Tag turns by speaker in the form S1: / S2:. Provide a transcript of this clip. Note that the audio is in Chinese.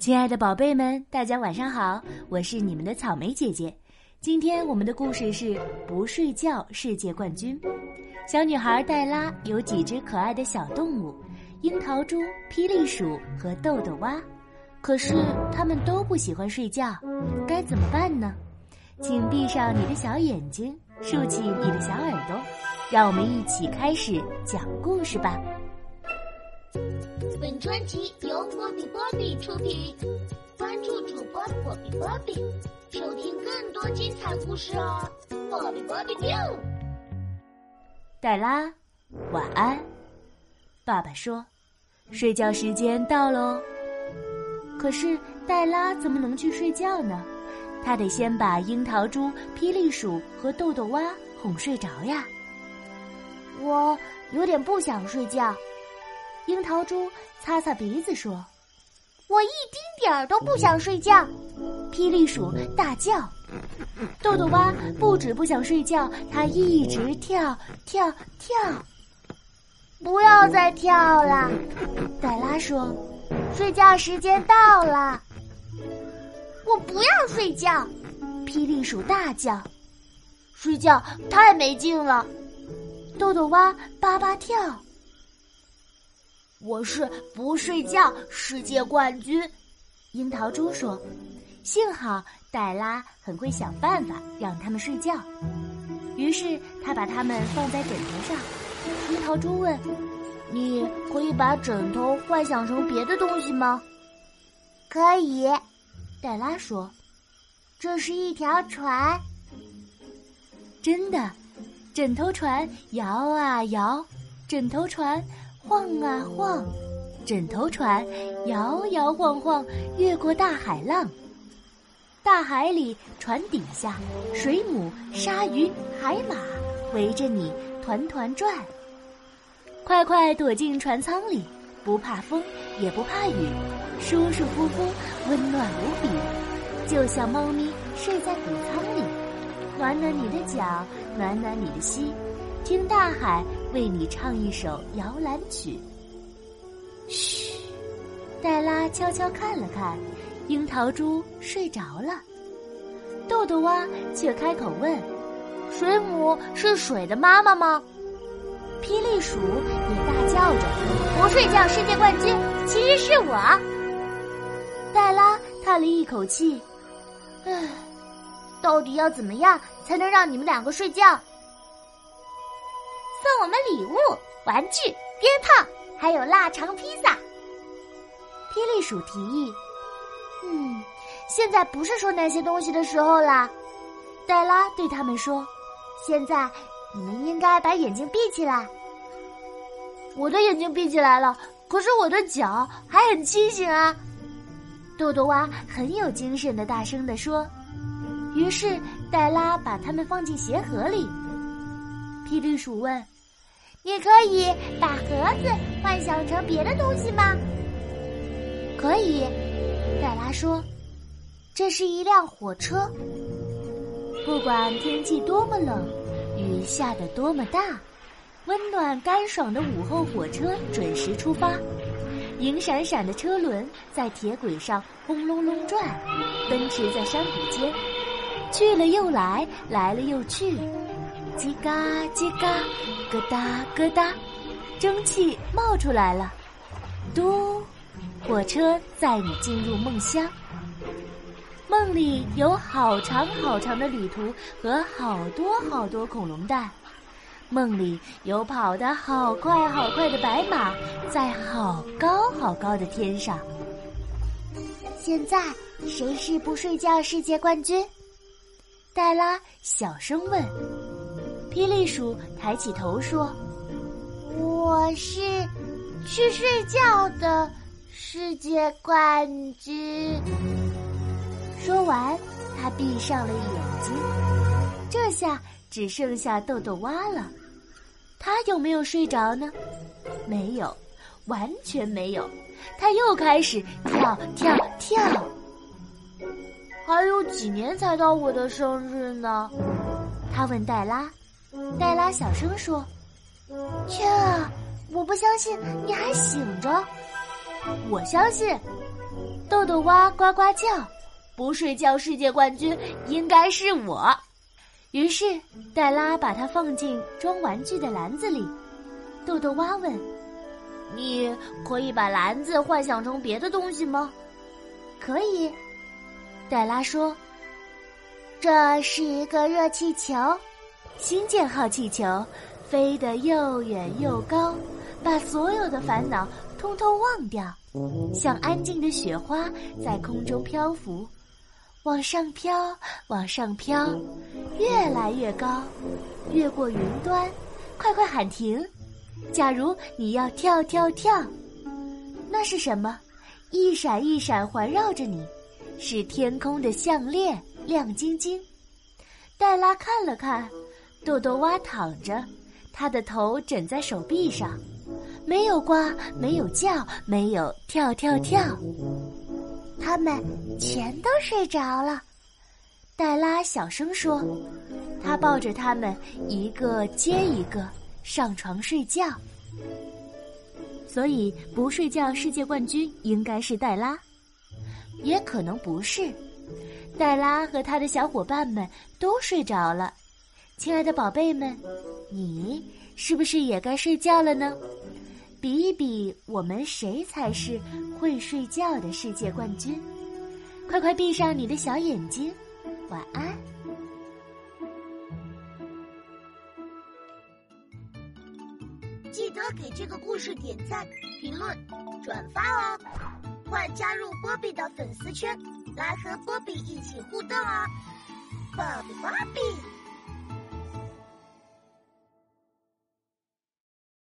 S1: 亲爱的宝贝们，大家晚上好，我是你们的草莓姐姐。今天我们的故事是不睡觉世界冠军。小女孩黛拉有几只可爱的小动物：樱桃猪、霹雳鼠和豆豆蛙。可是它们都不喜欢睡觉，该怎么办呢？请闭上你的小眼睛，竖起你的小耳朵，让我们一起开始讲故事吧。
S2: 本专辑由波比波比出品，关注主播波比波比，收听更多精彩故事哦！波比波比丢。
S1: 黛拉，晚安。爸爸说：“睡觉时间到喽。”可是黛拉怎么能去睡觉呢？她得先把樱桃猪、霹雳鼠和豆豆蛙哄睡着呀。
S3: 我有点不想睡觉。樱桃猪擦擦鼻子说：“
S4: 我一丁点儿都不想睡觉。”
S3: 霹雳鼠大叫：“
S1: 豆豆蛙不止不想睡觉，它一直跳跳跳。”
S4: 不要再跳了，
S3: 黛拉说：“
S4: 睡觉时间到了。”我不要睡觉，
S3: 霹雳鼠大叫：“
S4: 睡觉太没劲了。”
S3: 豆豆蛙叭叭跳。
S4: 我是不睡觉世界冠军，
S3: 樱桃猪说：“幸好黛拉很会想办法让他们睡觉。”于是他把它们放在枕头上。樱桃猪问：“
S4: 你可以把枕头幻想成别的东西吗？”“
S3: 可以。”黛拉说：“
S4: 这是一条船。”
S1: 真的，枕头船摇啊摇，枕头船。晃啊晃，枕头船摇摇晃晃，越过大海浪。大海里，船底下，水母、鲨鱼、海马围着你团团转。快快躲进船舱里，不怕风，也不怕雨，舒舒服服，温暖无比，就像猫咪睡在谷仓里，暖暖你的脚，暖暖你的心。听大海为你唱一首摇篮曲。嘘，黛拉悄悄看了看，樱桃猪睡着了。豆豆蛙却开口问：“
S4: 水母是水的妈妈吗？”
S3: 霹雳鼠也大叫着：“
S4: 不睡觉世界冠军其实是我。”
S1: 黛拉叹了一口气：“
S4: 唉，到底要怎么样才能让你们两个睡觉？”
S2: 送我们礼物、玩具、鞭炮，还有腊肠披萨。
S3: 霹雳鼠提议：“嗯，现在不是说那些东西的时候啦。”
S1: 黛拉对他们说：“
S3: 现在你们应该把眼睛闭起来。”
S4: 我的眼睛闭起来了，可是我的脚还很清醒啊！
S3: 豆豆蛙很有精神的大声地说。于是黛拉把它们放进鞋盒里。
S1: 霹雳鼠问：“
S4: 你可以把盒子幻想成别的东西吗？”“
S3: 可以。”黛拉说，“这是一辆火车。
S1: 不管天气多么冷，雨下得多么大，温暖干爽的午后，火车准时出发。银闪闪的车轮在铁轨上轰隆隆转，奔驰在山谷间，去了又来，来了又去。”叽嘎叽嘎，咯哒咯哒，蒸汽冒出来了。嘟，火车载你进入梦乡。梦里有好长好长的旅途和好多好多恐龙蛋。梦里有跑得好快好快的白马，在好高好高的天上。
S3: 现在谁是不睡觉世界冠军？
S1: 黛拉小声问。霹雳鼠抬起头说：“
S4: 我是去睡觉的世界冠军。”
S1: 说完，他闭上了眼睛。这下只剩下豆豆蛙了。他有没有睡着呢？没有，完全没有。他又开始跳跳跳。
S4: 还有几年才到我的生日呢？
S1: 他问黛拉。黛拉小声说：“
S3: 天啊，我不相信你还醒着。”
S4: 我相信。豆豆蛙呱呱叫，不睡觉世界冠军应该是我。
S3: 于是黛拉把它放进装玩具的篮子里。豆豆蛙问：“
S4: 你可以把篮子幻想成别的东西吗？”“
S3: 可以。”黛拉说：“这是一个热气球，星舰号气球，飞得又远又高，把所有的烦恼通通忘掉。”像安静的雪花在空中漂浮，往上飘，往上飘，越来越高，越过云端。快快喊停！假如你要跳跳跳，那是什么？一闪一闪环绕着你，是天空的项链，亮晶晶。黛拉看了看，豆豆蛙躺着，他的头枕在手臂上。没有呱，没有叫，没有跳跳跳，他们全都睡着了。黛拉小声说：“她抱着他们一个接一个上床睡觉。”所以，不睡觉世界冠军应该是黛拉，也可能不是。黛拉和他的小伙伴们都睡着了。亲爱的宝贝们，你是不是也该睡觉了呢？比一比，我们谁才是会睡觉的世界冠军？快快闭上你的小眼睛，晚安。
S2: 记得给这个故事点赞、评论、转发哦！快加入波比的粉丝圈，来和波比一起互动哦！波比波比。